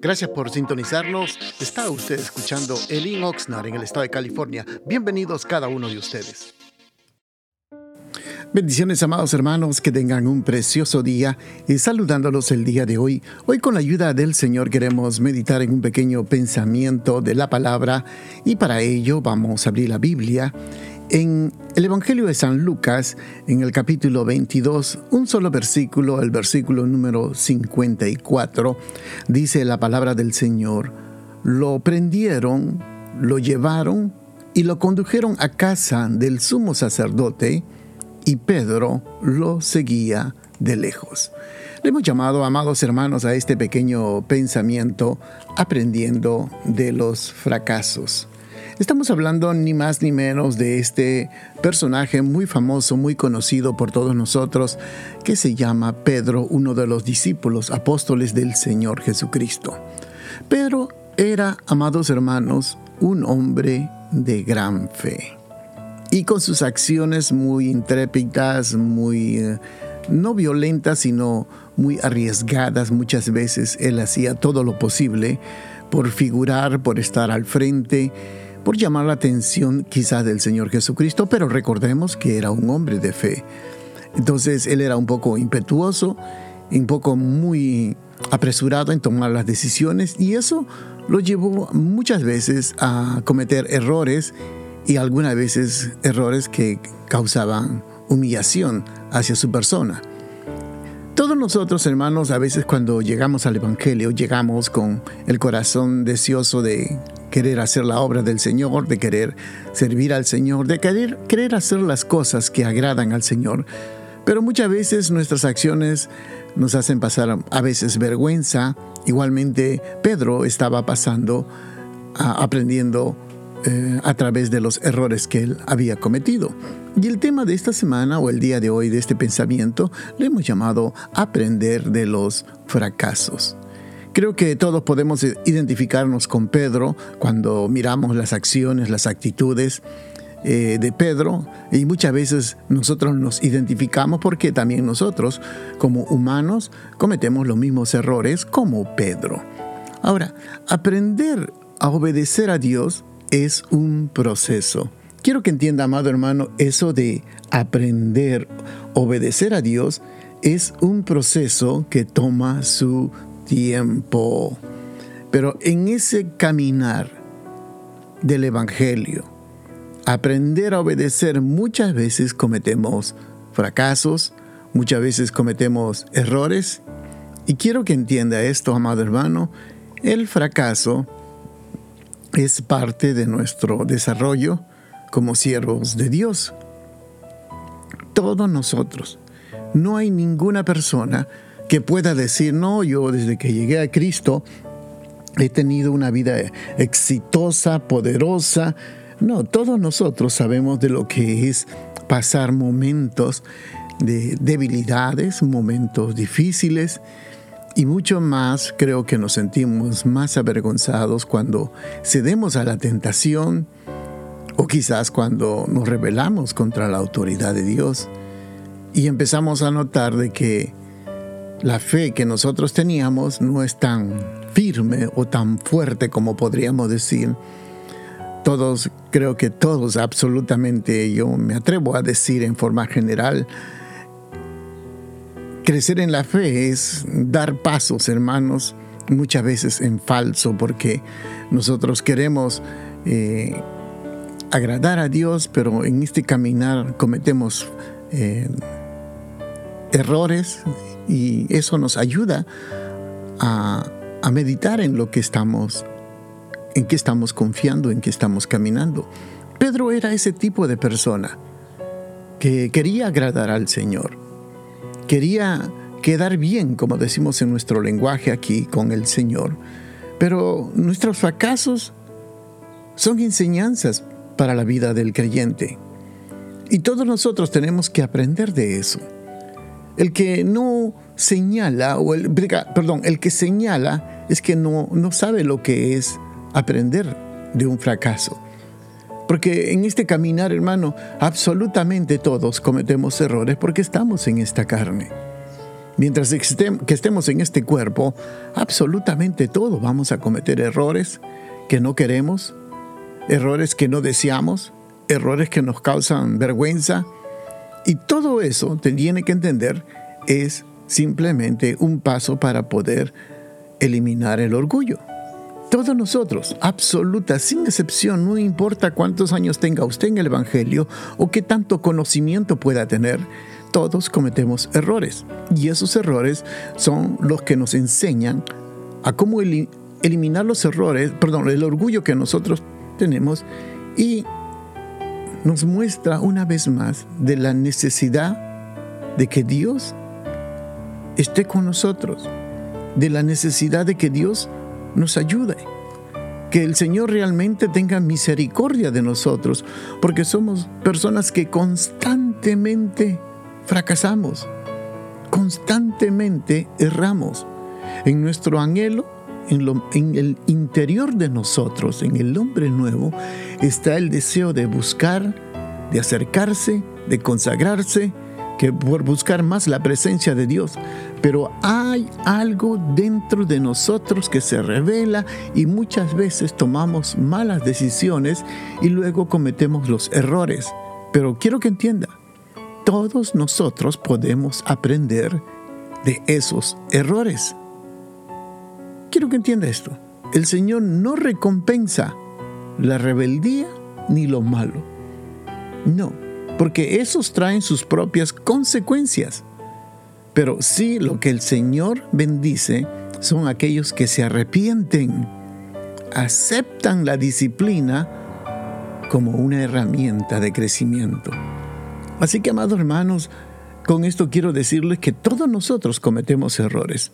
Gracias por sintonizarnos. Está usted escuchando Elin Oxnard en el estado de California. Bienvenidos cada uno de ustedes. Bendiciones, amados hermanos, que tengan un precioso día y saludándolos el día de hoy. Hoy con la ayuda del Señor queremos meditar en un pequeño pensamiento de la palabra y para ello vamos a abrir la Biblia en el Evangelio de San Lucas, en el capítulo 22, un solo versículo, el versículo número 54, dice la palabra del Señor, lo prendieron, lo llevaron y lo condujeron a casa del sumo sacerdote, y Pedro lo seguía de lejos. Le hemos llamado, amados hermanos, a este pequeño pensamiento aprendiendo de los fracasos. Estamos hablando ni más ni menos de este personaje muy famoso, muy conocido por todos nosotros, que se llama Pedro, uno de los discípulos apóstoles del Señor Jesucristo. Pedro era, amados hermanos, un hombre de gran fe y con sus acciones muy intrépidas, muy eh, no violentas, sino muy arriesgadas. Muchas veces él hacía todo lo posible por figurar, por estar al frente, por llamar la atención quizás del Señor Jesucristo, pero recordemos que era un hombre de fe. Entonces él era un poco impetuoso, un poco muy apresurado en tomar las decisiones y eso lo llevó muchas veces a cometer errores y algunas veces errores que causaban humillación hacia su persona. Todos nosotros, hermanos, a veces cuando llegamos al Evangelio, llegamos con el corazón deseoso de querer hacer la obra del Señor, de querer servir al Señor, de querer, querer hacer las cosas que agradan al Señor. Pero muchas veces nuestras acciones nos hacen pasar a veces vergüenza. Igualmente, Pedro estaba pasando, aprendiendo eh, a través de los errores que él había cometido. Y el tema de esta semana o el día de hoy de este pensamiento le hemos llamado aprender de los fracasos. Creo que todos podemos identificarnos con Pedro cuando miramos las acciones, las actitudes eh, de Pedro y muchas veces nosotros nos identificamos porque también nosotros como humanos cometemos los mismos errores como Pedro. Ahora, aprender a obedecer a Dios es un proceso. Quiero que entienda, amado hermano, eso de aprender, obedecer a Dios, es un proceso que toma su tiempo. Pero en ese caminar del Evangelio, aprender a obedecer muchas veces cometemos fracasos, muchas veces cometemos errores. Y quiero que entienda esto, amado hermano, el fracaso es parte de nuestro desarrollo como siervos de Dios. Todos nosotros. No hay ninguna persona que pueda decir, no, yo desde que llegué a Cristo he tenido una vida exitosa, poderosa. No, todos nosotros sabemos de lo que es pasar momentos de debilidades, momentos difíciles, y mucho más creo que nos sentimos más avergonzados cuando cedemos a la tentación o quizás cuando nos rebelamos contra la autoridad de Dios y empezamos a notar de que la fe que nosotros teníamos no es tan firme o tan fuerte como podríamos decir. Todos, creo que todos absolutamente, yo me atrevo a decir en forma general, Crecer en la fe es dar pasos, hermanos, muchas veces en falso, porque nosotros queremos eh, agradar a Dios, pero en este caminar cometemos eh, errores y eso nos ayuda a, meditar en lo que estamos, en qué estamos confiando, en qué estamos caminando. Pedro era ese tipo de persona que quería agradar al Señor quería quedar bien, como decimos en nuestro lenguaje aquí con el Señor. Pero nuestros fracasos son enseñanzas para la vida del creyente. Y todos nosotros tenemos que aprender de eso. El que no señala, o el, perdón, el que señala es que no, no sabe lo que es aprender de un fracaso. Porque en este caminar, hermano, absolutamente todos cometemos errores porque estamos en esta carne. Mientras que estemos en este cuerpo, absolutamente todos vamos a cometer errores que no queremos, errores que no deseamos, errores que nos causan vergüenza. Y todo eso, te tiene que entender, es simplemente un paso para poder eliminar el orgullo. Todos nosotros, absoluta, sin excepción, no importa cuántos años tenga usted en el Evangelio o qué tanto conocimiento pueda tener, todos cometemos errores. Y esos errores son los que nos enseñan a cómo eliminar los errores, perdón, el orgullo que nosotros tenemos y nos muestra una vez más de la necesidad de que Dios esté con nosotros, de la necesidad de que Dios nos ayude. Que el Señor realmente tenga misericordia de nosotros, porque somos personas que constantemente fracasamos, constantemente erramos. En nuestro anhelo, en, el interior de nosotros, en el hombre nuevo, está el deseo de buscar, de acercarse, de consagrarse, que por buscar más la presencia de Dios. Pero hay algo dentro de nosotros que se revela y muchas veces tomamos malas decisiones y luego cometemos los errores. Pero quiero que entienda, todos nosotros podemos aprender de esos errores. Quiero que entienda esto. El Señor no recompensa la rebeldía ni lo malo. No, porque esos traen sus propias consecuencias. Pero sí lo que el Señor bendice son aquellos que se arrepienten, aceptan la disciplina como una herramienta de crecimiento. Así que, amados hermanos, con esto quiero decirles que todos nosotros cometemos errores.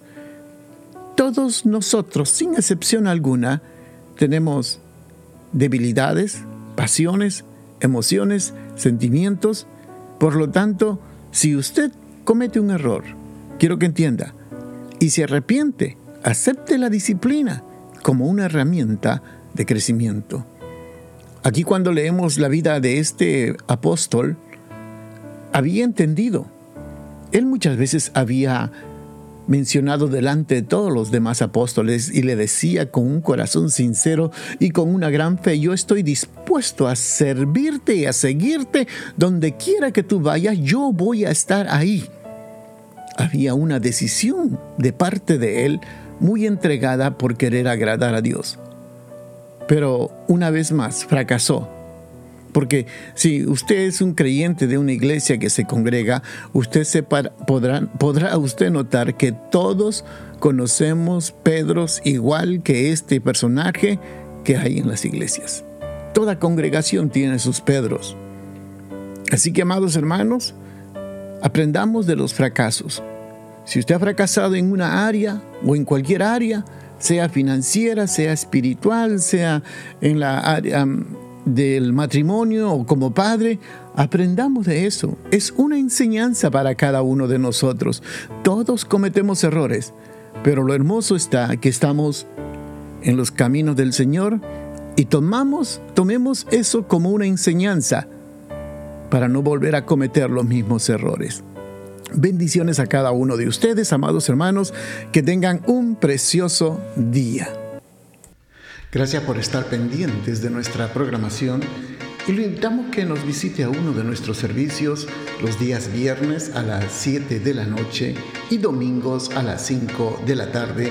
Todos nosotros, sin excepción alguna, tenemos debilidades, pasiones, emociones, sentimientos. Por lo tanto, si usted comete un error, quiero que entienda, y se arrepiente, acepte la disciplina como una herramienta de crecimiento. Aquí cuando leemos la vida de este apóstol, había entendido. Él muchas veces había mencionado delante de todos los demás apóstoles y le decía con un corazón sincero y con una gran fe, yo estoy dispuesto a servirte y a seguirte donde quiera que tú vayas, yo voy a estar ahí. Había una decisión de parte de él muy entregada por querer agradar a Dios. Pero una vez más fracasó porque si usted es un creyente de una iglesia que se congrega, usted podrá usted notar que todos conocemos Pedros igual que este personaje que hay en las iglesias. Toda congregación tiene sus Pedros. Así que, amados hermanos, aprendamos de los fracasos. Si usted ha fracasado en una área o en cualquier área, sea financiera, sea espiritual, sea en la área del matrimonio o como padre, aprendamos de eso. Es una enseñanza para cada uno de nosotros. Todos cometemos errores, pero lo hermoso está que estamos en los caminos del Señor y tomamos, tomemos eso como una enseñanza para no volver a cometer los mismos errores. Bendiciones a cada uno de ustedes, amados hermanos, que tengan un precioso día. Gracias por estar pendientes de nuestra programación y lo invitamos que nos visite a uno de nuestros servicios los días viernes a las 7 de la noche y domingos a las 5 de la tarde.